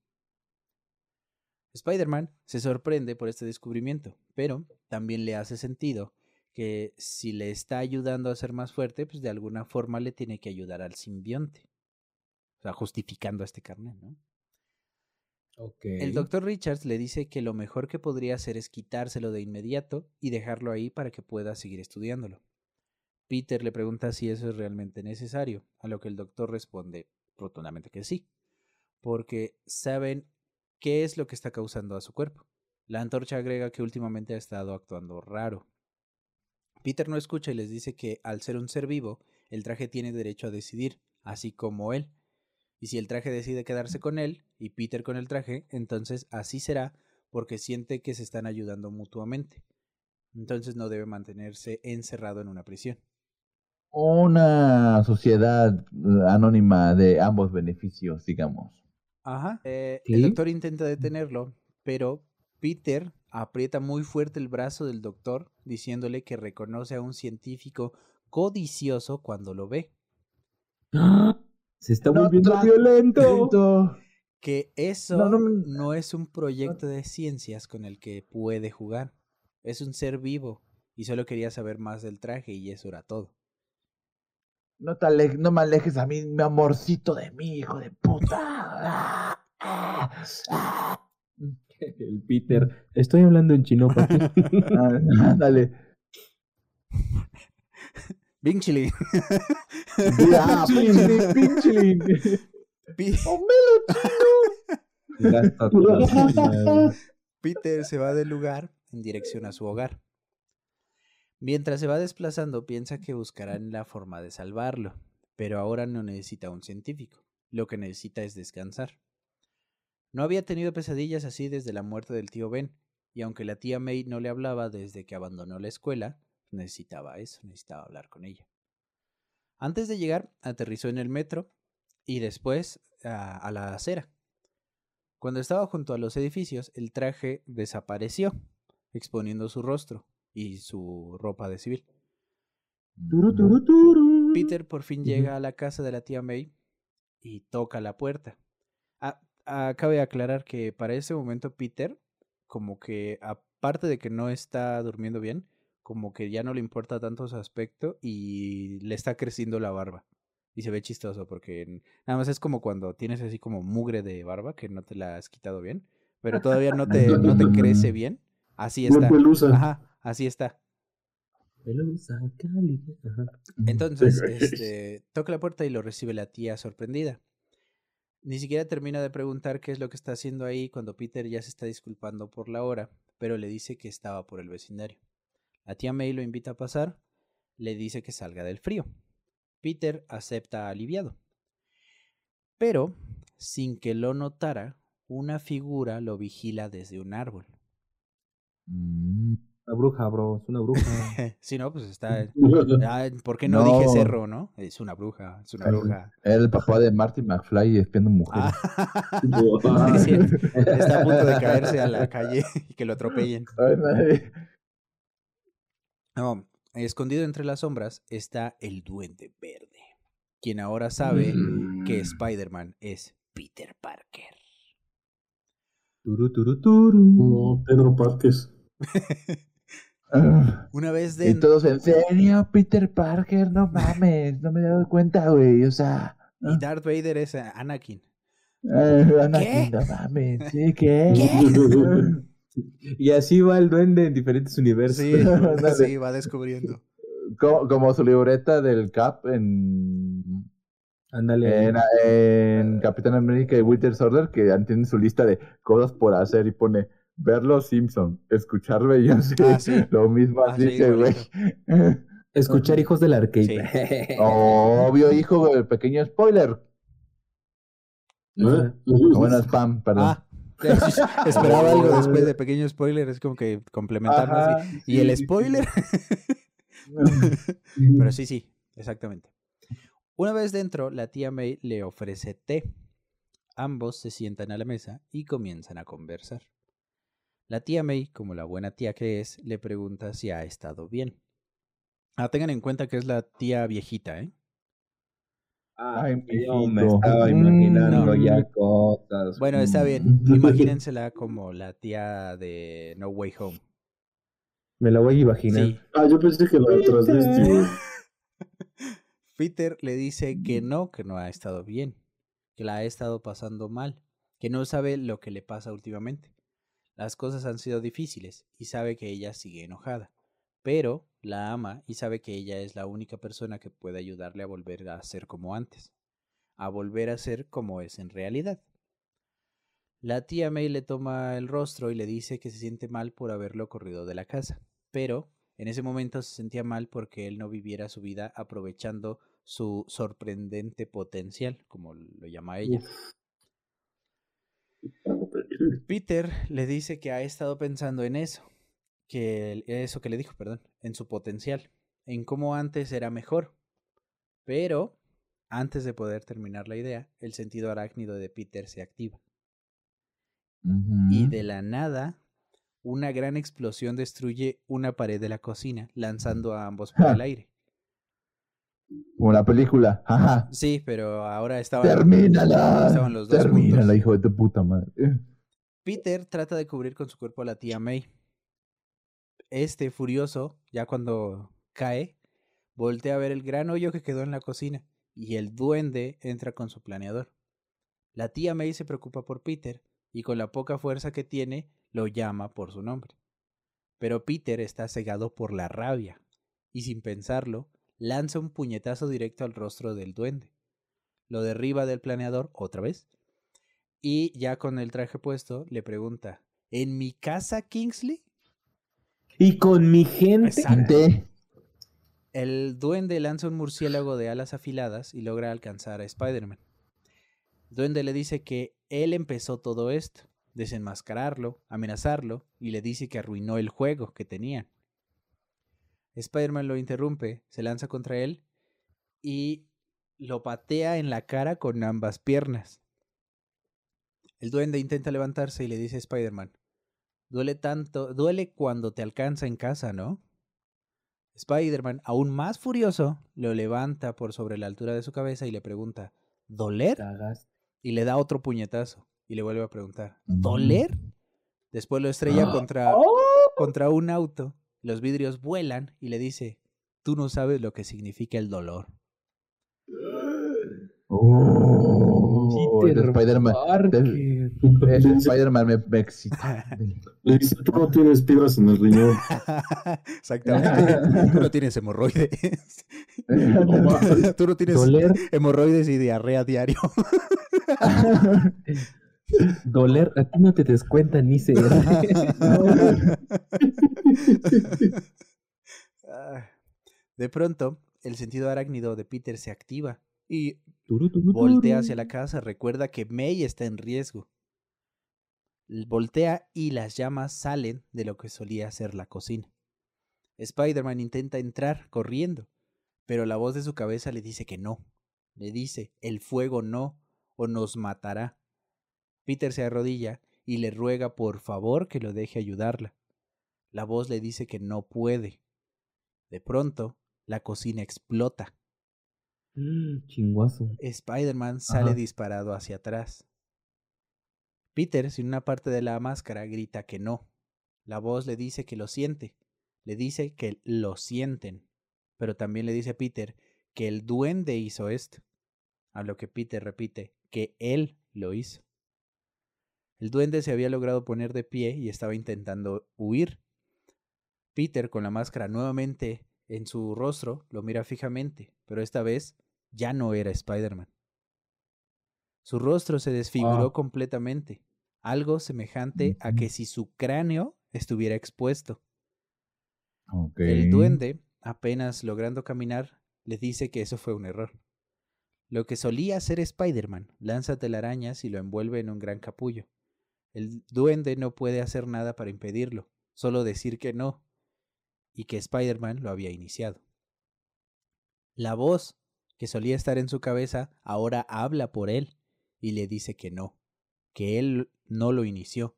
Spider-Man se sorprende por este descubrimiento, pero también le hace sentido que si le está ayudando a ser más fuerte, pues de alguna forma le tiene que ayudar al simbionte. O sea, justificando a este carnet, ¿no? El doctor Richards le dice que lo mejor que podría hacer es quitárselo de inmediato y dejarlo ahí para que pueda seguir estudiándolo. Peter le pregunta si eso es realmente necesario, a lo que el doctor responde rotundamente que sí, porque saben qué es lo que está causando a su cuerpo. La antorcha agrega que últimamente ha estado actuando raro. Peter no escucha y les dice que al ser un ser vivo, el traje tiene derecho a decidir, así como él. Y si el traje decide quedarse con él y Peter con el traje, entonces así será porque siente que se están ayudando mutuamente. Entonces no debe mantenerse encerrado en una prisión. Una sociedad eh, anónima de ambos beneficios, digamos. Ajá. Eh, ¿Sí? El doctor intenta detenerlo, pero Peter aprieta muy fuerte el brazo del doctor, diciéndole que reconoce a un científico codicioso cuando lo ve. <gasps> <gasps> ¡Ah! Se está No volviendo violento. Lento. Que eso No, no, no me- es un proyecto de ciencias con el que puede jugar. Es un ser vivo y solo quería saber más del traje y eso era todo. No, te ale- no me alejes a mí, mi amorcito de mí, hijo de puta. Ah, ah, ah. El Peter. Estoy hablando en chino, papi. <laughs> <laughs> Chili. <laughs> Ya, pinchilín, pinchilín. Pi- Gasta toda la señal. Peter se va del lugar en dirección a su hogar. Mientras se va desplazando, piensa que buscarán la forma de salvarlo, pero ahora no necesita un científico, lo que necesita es descansar. No había tenido pesadillas así desde la muerte del tío Ben, y aunque la tía May no le hablaba desde que abandonó la escuela, necesitaba eso, necesitaba hablar con ella. Antes de llegar, aterrizó en el metro y después a, a la acera. Cuando estaba junto a los edificios, el traje desapareció, exponiendo su rostro y su ropa de civil. Peter por fin llega a la casa de la tía May y toca la puerta. Ah, ah, cabe aclarar que para ese momento Peter, como que aparte de que no está durmiendo bien, como que ya no le importa tanto su aspecto y le está creciendo la barba. Y se ve chistoso porque nada más es como cuando tienes así como mugre de barba que no te la has quitado bien, pero todavía no te, no te crece bien. Así está. pelusa. Ajá, así está. Pelusa cálida. Ajá. Entonces, <laughs> este, toca la puerta y lo recibe la tía sorprendida. Ni siquiera termina de preguntar qué es lo que está haciendo ahí cuando Peter ya se está disculpando por la hora, pero le dice que estaba por el vecindario. La tía May lo invita a pasar, le dice que salga del frío. Peter acepta aliviado. Pero, sin que lo notara, una figura lo vigila desde un árbol. Mm. Una bruja, bro. Es una bruja. <laughs> si no, pues está... <laughs> Ah, ¿Por qué no, No. dije cerro, no? Es una bruja, es una bruja. Era el papá de Marty McFly espiando mujeres. Ah. <laughs> Está a punto de caerse a la calle y que lo atropellen. Ay, No, escondido entre las sombras está el Duende Verde, quien ahora sabe que Spider-Man es Peter Parker. Turu, turu, turu. No, Pedro Párquez. <laughs> Ah. Una vez Y dentro, todos en serio, Peter Parker, no mames, no me he dado cuenta, güey, o sea. y Darth Vader es Anakin. eh, Anakin, ¿Qué? no mames, ¿sí qué? <laughs> <laughs> Y así va el duende en diferentes universos. Sí, <laughs> <laughs> sí, va descubriendo. Como, como su libreta del Cap en, Ándale. en, en Capitán América y Winter Soldier, que ya tiene su lista de cosas por hacer y pone ver los Simpson, escuchar Beyoncé, Ah, sí. lo mismo Ah, sí, así que, güey. Escuchar hijos del arcade. Obvio, hijo, el pequeño spoiler. ¿Eh? Bueno, spam, perdón. Ah, <laughs> esperaba algo después de pequeño spoiler, es como que complementarnos. y- Ajá, y, el spoiler, <laughs> <laughs> pero sí, sí, exactamente. Una vez dentro, la tía May le ofrece té. Ambos se sientan a la mesa y comienzan a conversar. La tía May, como la buena tía que es, le pregunta si ha estado bien. Ah, tengan en cuenta que es la tía viejita, ¿eh? Ay, Yo me estaba Mm. imaginando No. ya cosas. Bueno, está bien. <laughs> Imagínensela como la tía de No Way Home. Me la voy a imaginar. Sí. Ah, yo pensé que la este. <laughs> Peter le dice que no, que no ha estado bien, que la ha estado pasando mal, que no sabe lo que le pasa últimamente. Las cosas han sido difíciles y sabe que ella sigue enojada, pero la ama y sabe que ella es la única persona que puede ayudarle a volver a ser como antes, a volver a ser como es en realidad. La tía May le toma el rostro y le dice que se siente mal por haberlo corrido de la casa, pero en ese momento se sentía mal porque él no viviera su vida aprovechando su sorprendente potencial, como lo llama ella. Peter le dice que ha estado pensando en eso, que eso que le dijo, perdón, en su potencial, en cómo antes era mejor. Pero antes de poder terminar la idea, el sentido arácnido de Peter se activa y de la nada una gran explosión destruye una pared de la cocina, lanzando a ambos por el aire. Como la película. Ajá. Sí, pero ahora estaban, Termínala. estaban los dos Termínala, juntos. hijo de tu puta madre. Peter trata de cubrir con su cuerpo a la tía May. Este, furioso, ya cuando cae, voltea a ver el gran hoyo que quedó en la cocina y el duende entra con su planeador. La tía May se preocupa por Peter y con la poca fuerza que tiene lo llama por su nombre. Pero Peter está cegado por la rabia y sin pensarlo lanza un puñetazo directo al rostro del duende. Lo derriba del planeador otra vez y ya con el traje puesto le pregunta, ¿en mi casa, Kingsley? Y con mi gente. Exacto. El duende lanza un murciélago de alas afiladas y logra alcanzar a Spider-Man. El duende le dice que él empezó todo esto, desenmascararlo, amenazarlo y le dice que arruinó el juego que tenían. Spider-Man lo interrumpe, se lanza contra él y lo patea en la cara con ambas piernas. El duende intenta levantarse y le dice a Spider-Man, duele tanto, duele cuando te alcanza en casa, ¿no? Spider-Man, aún más furioso, lo levanta por sobre la altura de su cabeza y le pregunta, ¿doler? Y le da otro puñetazo y le vuelve a preguntar, Mm. ¿doler? Después lo estrella contra, contra un auto, los vidrios vuelan y le dice, tú no sabes lo que significa el dolor. Oh, Peter Spider-Man. Ese Spider-Man me, me excita. Le dice, tú no tienes piedras en el riñón. <laughs> Exactamente. Tú no tienes hemorroides. <laughs> Tú no tienes Doler, hemorroides y diarrea diario. <laughs> doler, a ti no te descuenta ni se. Ah. De pronto, el sentido arácnido de Peter se activa y voltea hacia la casa. Recuerda que May está en riesgo. Voltea y las llamas salen de lo que solía ser la cocina. Spider-Man intenta entrar corriendo, pero la voz de su cabeza le dice que no. Le dice, el fuego no, o nos matará. Peter se arrodilla y le ruega por favor que lo deje ayudarla. La voz le dice que no puede. De pronto, la cocina explota. Mm, chinguazo. Spider-Man sale Ajá. disparado hacia atrás. Peter, sin una parte de la máscara, grita que no. La voz le dice que lo siente. Le dice que lo sienten. Pero también le dice a Peter que el duende hizo esto. A lo que Peter repite que él lo hizo. El duende se había logrado poner de pie y estaba intentando huir. Peter, con la máscara nuevamente en su rostro, lo mira fijamente, pero esta vez ya no era Spider-Man. Su rostro se desfiguró completamente, algo semejante a que si su cráneo estuviera expuesto. El duende, apenas logrando caminar, le dice que eso fue un error. Lo que solía hacer Spider-Man, lanza telarañas y lo envuelve en un gran capullo. El duende no puede hacer nada para impedirlo, solo decir que no, y que Spider-Man lo había iniciado. La voz, que solía estar en su cabeza, ahora habla por él y le dice que no, que él no lo inició,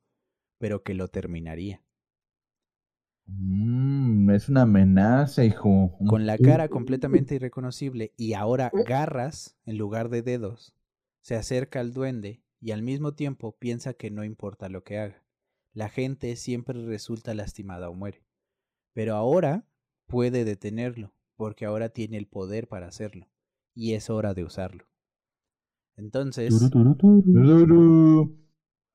pero que lo terminaría. Mm, es una amenaza, hijo. Con la cara completamente irreconocible y ahora garras en lugar de dedos, se acerca al duende y al mismo tiempo piensa que no importa lo que haga. La gente siempre resulta lastimada o muere. Pero ahora puede detenerlo, porque ahora tiene el poder para hacerlo, y es hora de usarlo. Entonces,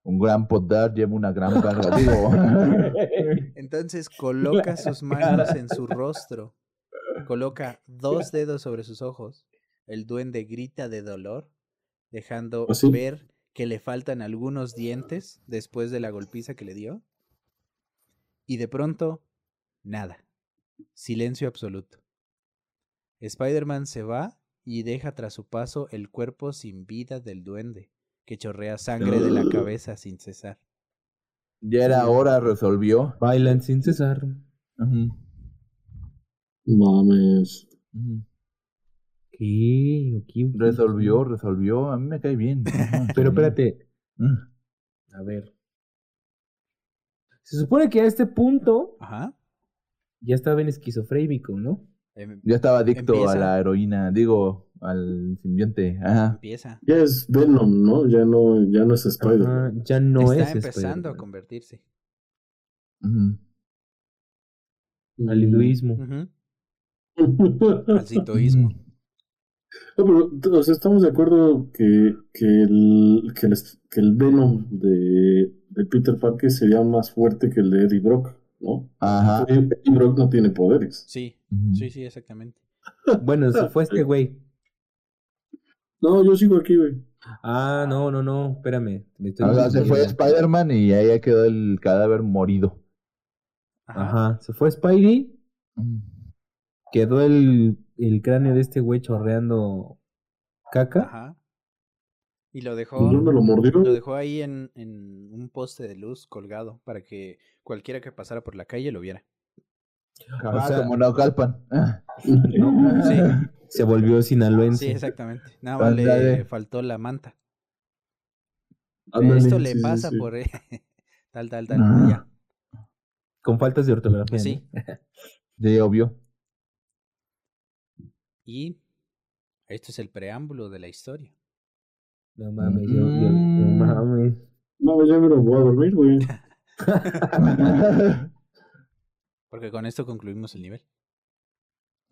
Un gran poder lleva una gran carga. Digo. <laughs> entonces coloca sus manos en su rostro, coloca dos dedos sobre sus ojos. El duende grita de dolor, dejando ¿Ah, sí? ver que le faltan algunos dientes después de la golpiza que le dio. Y de pronto, nada. Silencio absoluto. Spider-Man se va y deja tras su paso el cuerpo sin vida del duende, que chorrea sangre de la cabeza sin cesar. ya era hora, resolvió. Bailan sin cesar. Ujú, Mames. ¿Qué? ¿O qué? Resolvió, resolvió. A mí me cae bien. Ajá, <laughs> Pero espérate, Mm. a ver. Se supone que a este punto Ajá. ya estaba en esquizofrénico, ¿no? Em- Ya estaba adicto a la heroína, digo, al simbionte. Ajá. Empieza. Ya es Venom, ¿no? Ya no, ya no es Spider. Ajá, ya no Está es empezando a convertirse. Al hinduismo. <laughs> Al sintoísmo. No, pero, o sea, estamos de acuerdo que, que, el, que, el, que el Venom de, de Peter Parker sería más fuerte que el de Eddie Brock, ¿no? Ajá. Eddie Brock no tiene poderes. Sí, sí, sí, exactamente. Bueno, se fue este güey. No, yo sigo aquí, güey. Ah, no, no, no, espérame. me estoy O sea, se fue. Spider-Man y ahí ya quedó el cadáver morido. Ajá. Ajá, se fue Spidey. Ujú. quedó el, el cráneo de este güey chorreando caca. Ajá. Y lo dejó, ¿Dónde lo mordió? lo dejó ahí en, en un poste de luz colgado para que cualquiera que pasara por la calle lo viera. Ah, sea- como Naucalpan. <laughs> Ah. Sí, Se volvió sinaloense. sí, exactamente. Nada más le faltó la manta. Ándale, Esto le sí, pasa sí. por <laughs> tal, tal, tal. Ah. Ya. Con faltas de ortografía. Sí. ¿no? <laughs> Sí, obvio. Y esto es el preámbulo de la historia. No mames, yo, yo- no Mm. mames. No, ya me lo voy a dormir, güey. <laughs> Porque con esto concluimos el nivel.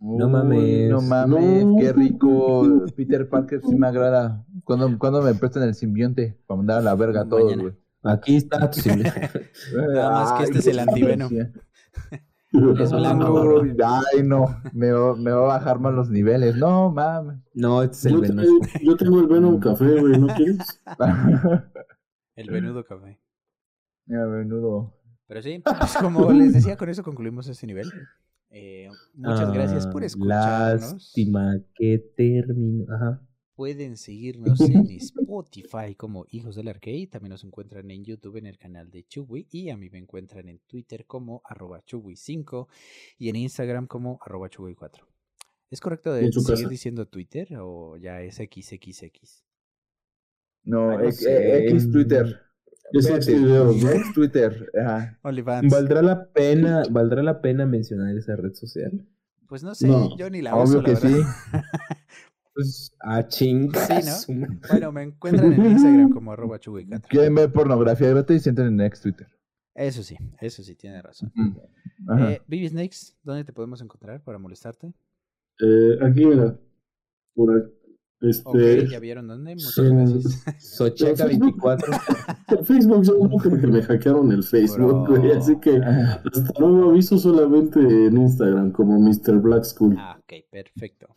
Uy, mames. No mames, No. qué rico. Peter Parker sí me agrada. ¿Cuándo, cuándo me prestan el simbionte? Para mandar a la verga a todos, Mañana. güey. Aquí está tu simple- <laughs> Nada más que este es el antivenom. <laughs> Es blanco, Ay, no. Me, va- me va a bajar más los niveles. No, mames. No, este es el Yo, te- yo tengo el Venom Café, güey, ¿no quieres? <laughs> El venudo café. A menudo. Pero sí, pues como les decía, con eso concluimos este nivel. Eh, muchas gracias por Ah, escucharnos. Lástima que terminó. Ajá. Pueden seguirnos en Spotify como Hijos del Arcade. También nos encuentran en YouTube en el canal de Chubui. Y a mí me encuentran en Twitter como arroba Chubui5 y en Instagram como arroba Chubui4. ¿Es correcto de ¿Y en su seguir casa? diciendo Twitter o ya es XXX? No, no X, sé. X Twitter. Es Espérate, ex videos, ¿no? <laughs> Twitter. Ajá. ¿Valdrá la pena, ¿Valdrá la pena mencionar esa red social? Pues no sé, No. yo ni la uso, Obvio la que verdad. <laughs> sí. Pues a chingas. Sí, Bueno, me encuentran en Instagram como arroba Chubui4. Quieren ver pornografía gratis y entren en X Twitter. Eso sí, eso sí, tiene razón. Ajá. Eh, Baby Snakes, ¿dónde te podemos encontrar para molestarte? Eh, aquí, mira. Por ahí. Este, Ok, ¿ya vieron dónde? Muchas Son- gracias. <laughs> Socheca 24. <laughs> Facebook, yo creo que me hackearon el Facebook, Bro. güey, así que hasta nuevo aviso solamente en Instagram como Mr. Black School. Ah, ok, perfecto.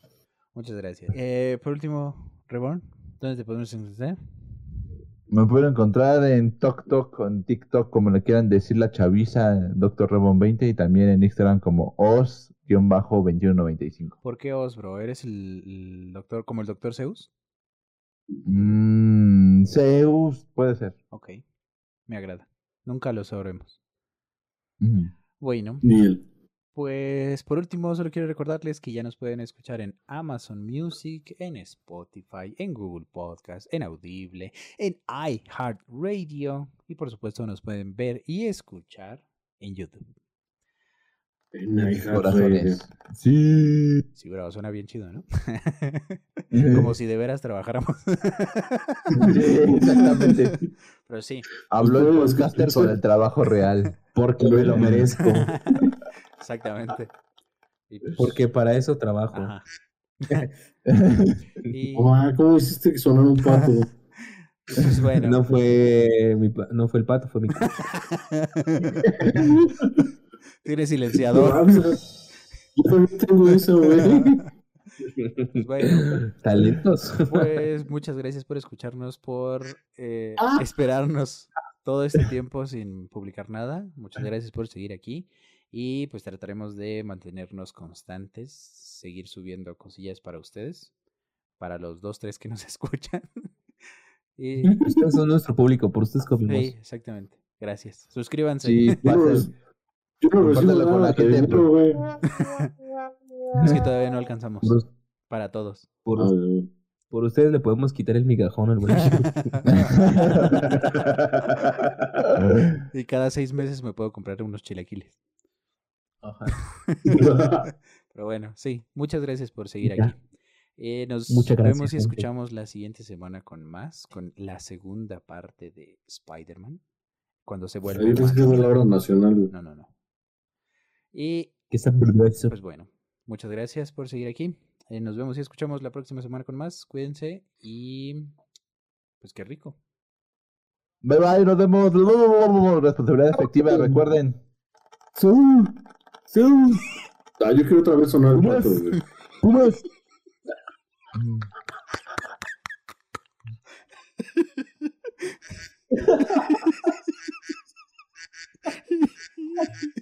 Muchas gracias. Eh, por último, Reborn, ¿dónde te podemos encontrar? Me pueden encontrar en TokTok o en TikTok, como le quieran decir la chaviza, Dr. Rebon 20 y también en Instagram como os-2195. ¿Por qué Os, bro? ¿Eres el, el doctor, como el doctor Zeus? Mmm, Zeus, puede ser. Ok, me agrada. Nunca lo sabremos. Bueno, Ni él. Pues por último, solo quiero recordarles que ya nos pueden escuchar en Amazon Music, en Spotify, en Google Podcast, en Audible, en iHeartRadio y por supuesto nos pueden ver y escuchar en YouTube. Corazones. Sí. Sí, bravo, suena bien chido, ¿no? <laughs> Como si de veras trabajáramos. Exactamente. Pero sí, Habló el podcaster con el trabajo real. Porque me lo merezco. <laughs> exactamente. Y pues, Porque para eso trabajo. ajá. <laughs> Y Ah, ¿Cómo hiciste que sonara un pato? pues bueno, No fue mi no fue el pato, fue mi tiene silenciador. Yo también tengo eso, güey. Pues bueno, talentos. Pues muchas gracias por escucharnos, por eh, Ah. esperarnos todo este tiempo sin publicar nada. Muchas gracias por seguir aquí y pues trataremos de mantenernos constantes, seguir subiendo cosillas para ustedes, para los dos, tres que nos <laughs> escuchan. y, Ustedes son nuestro público, por ustedes comimos. sí, exactamente. Gracias. Suscríbanse. Sí, Yo no, recibo con nada la de gente, dinero, güey. Es que todavía no alcanzamos Por, para todos. por- Ah, por ustedes le podemos quitar el migajón al buen <laughs> y cada seis meses me puedo comprar unos chilaquiles. Ajá. <laughs> Pero bueno, sí, muchas gracias por seguir Ya. aquí. Eh, nos Muchas gracias, vemos y gente. escuchamos la siguiente semana con más, con la segunda parte de Spider-Man, cuando se vuelve Ahí más. es que es la hora nacional, güey. No, no, no. Y Que está brutal. pues bueno, muchas gracias por seguir aquí. Eh, nos vemos y escuchamos la próxima semana con más. Cuídense y pues qué rico. Bye bye, nos vemos. Responsabilidad efectiva, recuerden. Ah, yo quiero otra vez sonar el pato, güey. Pumas. <laughs> <laughs>